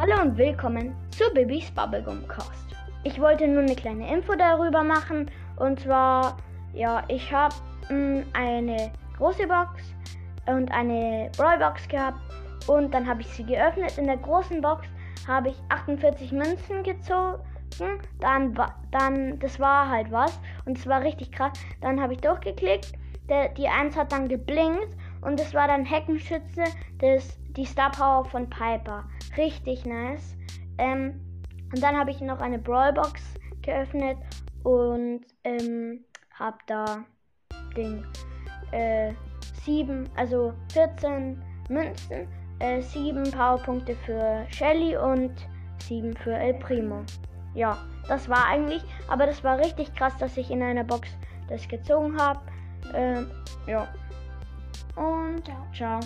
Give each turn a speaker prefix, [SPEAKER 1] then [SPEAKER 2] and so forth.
[SPEAKER 1] Hallo und willkommen zu Bibis Bubblegum Cast. Ich wollte nur eine kleine Info darüber machen und zwar, ja, ich habe eine große Box und eine Brawlbox gehabt und dann habe ich sie geöffnet. In der großen Box habe ich 48 Münzen gezogen. Dann, dann, das war halt was und es war richtig krass. Dann habe ich durchgeklickt. Der, die 1 hat dann geblinkt und es war dann Heckenschütze, das, die Star Power von Piper. Richtig nice. Ähm, und dann habe ich noch eine Brawlbox geöffnet und ähm, habe da den äh, 7, also 14 Münzen, äh, 7 Powerpunkte für Shelly und 7 für El Primo. Ja, das war eigentlich, aber das war richtig krass, dass ich in einer Box das gezogen habe. Ähm, ja. Und ciao.